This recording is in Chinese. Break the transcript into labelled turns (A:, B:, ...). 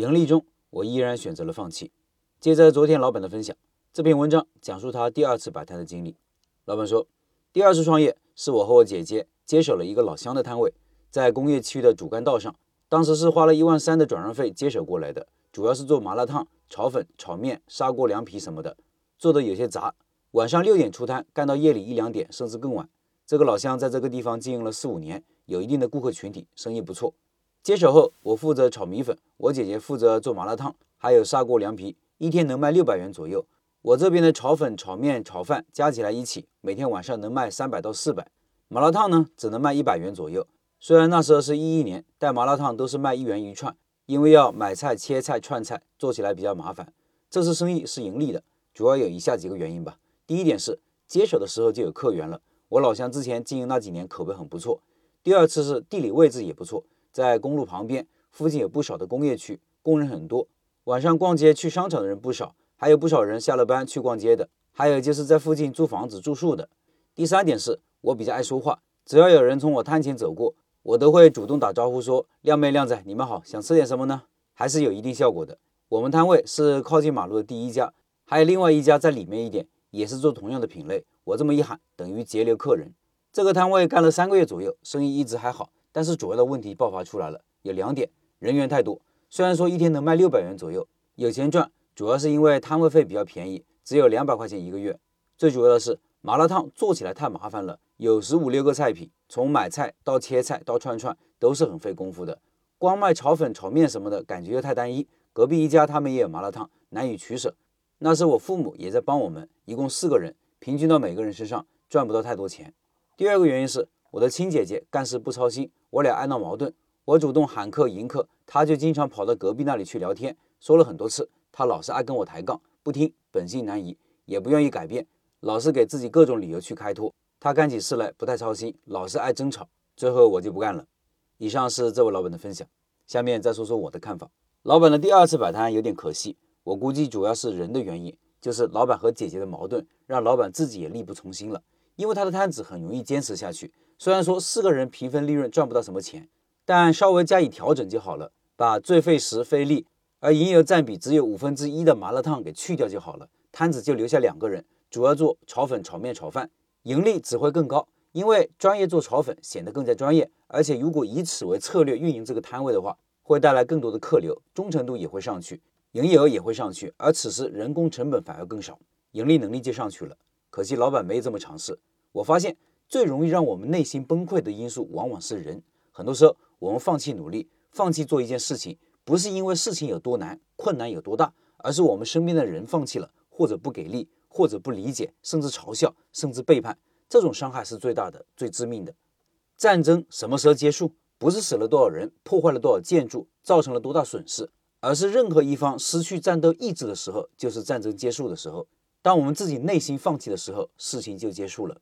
A: 盈利中，我依然选择了放弃。接着昨天老板的分享，这篇文章讲述他第二次摆摊的经历。老板说，第二次创业是我和我姐姐接手了一个老乡的摊位，在工业区的主干道上。当时是花了一万三的转让费接手过来的，主要是做麻辣烫、炒粉、炒面、砂锅凉皮什么的，做的有些杂。晚上六点出摊，干到夜里一两点，甚至更晚。这个老乡在这个地方经营了四五年，有一定的顾客群体，生意不错。接手后，我负责炒米粉，我姐姐负责做麻辣烫，还有砂锅凉皮，一天能卖六百元左右。我这边的炒粉、炒面、炒饭加起来一起，每天晚上能卖三百到四百。麻辣烫呢，只能卖一百元左右。虽然那时候是一一年，但麻辣烫都是卖一元一串，因为要买菜、切菜、串菜，做起来比较麻烦。这次生意是盈利的，主要有以下几个原因吧。第一点是接手的时候就有客源了，我老乡之前经营那几年口碑很不错。第二次是地理位置也不错。在公路旁边，附近有不少的工业区，工人很多。晚上逛街去商场的人不少，还有不少人下了班去逛街的。还有就是在附近租房子住宿的。第三点是我比较爱说话，只要有人从我摊前走过，我都会主动打招呼说：“靓妹靓仔，你们好，想吃点什么呢？”还是有一定效果的。我们摊位是靠近马路的第一家，还有另外一家在里面一点，也是做同样的品类。我这么一喊，等于截留客人。这个摊位干了三个月左右，生意一直还好。但是主要的问题爆发出来了，有两点：人员太多，虽然说一天能卖六百元左右，有钱赚，主要是因为摊位费比较便宜，只有两百块钱一个月。最主要的是麻辣烫做起来太麻烦了，有十五六个菜品，从买菜到切菜到串串都是很费功夫的。光卖炒粉、炒面什么的，感觉又太单一。隔壁一家他们也有麻辣烫，难以取舍。那时我父母也在帮我们，一共四个人，平均到每个人身上赚不到太多钱。第二个原因是我的亲姐姐干事不操心。我俩爱闹矛盾，我主动喊客迎客，她就经常跑到隔壁那里去聊天。说了很多次，她老是爱跟我抬杠，不听，本性难移，也不愿意改变，老是给自己各种理由去开脱。她干起事来不太操心，老是爱争吵。最后我就不干了。以上是这位老板的分享，下面再说说我的看法。老板的第二次摆摊有点可惜，我估计主要是人的原因，就是老板和姐姐的矛盾，让老板自己也力不从心了。因为他的摊子很容易坚持下去。虽然说四个人平分利润赚不到什么钱，但稍微加以调整就好了。把最费时费力而营业额占比只有五分之一的麻辣烫给去掉就好了，摊子就留下两个人，主要做炒粉、炒面、炒饭，盈利只会更高。因为专业做炒粉显得更加专业，而且如果以此为策略运营这个摊位的话，会带来更多的客流，忠诚度也会上去，营业额也会上去。而此时人工成本反而更少，盈利能力就上去了。可惜老板没有这么尝试。我发现。最容易让我们内心崩溃的因素，往往是人。很多时候，我们放弃努力，放弃做一件事情，不是因为事情有多难、困难有多大，而是我们身边的人放弃了，或者不给力，或者不理解，甚至嘲笑，甚至背叛。这种伤害是最大的、最致命的。战争什么时候结束？不是死了多少人，破坏了多少建筑，造成了多大损失，而是任何一方失去战斗意志的时候，就是战争结束的时候。当我们自己内心放弃的时候，事情就结束了。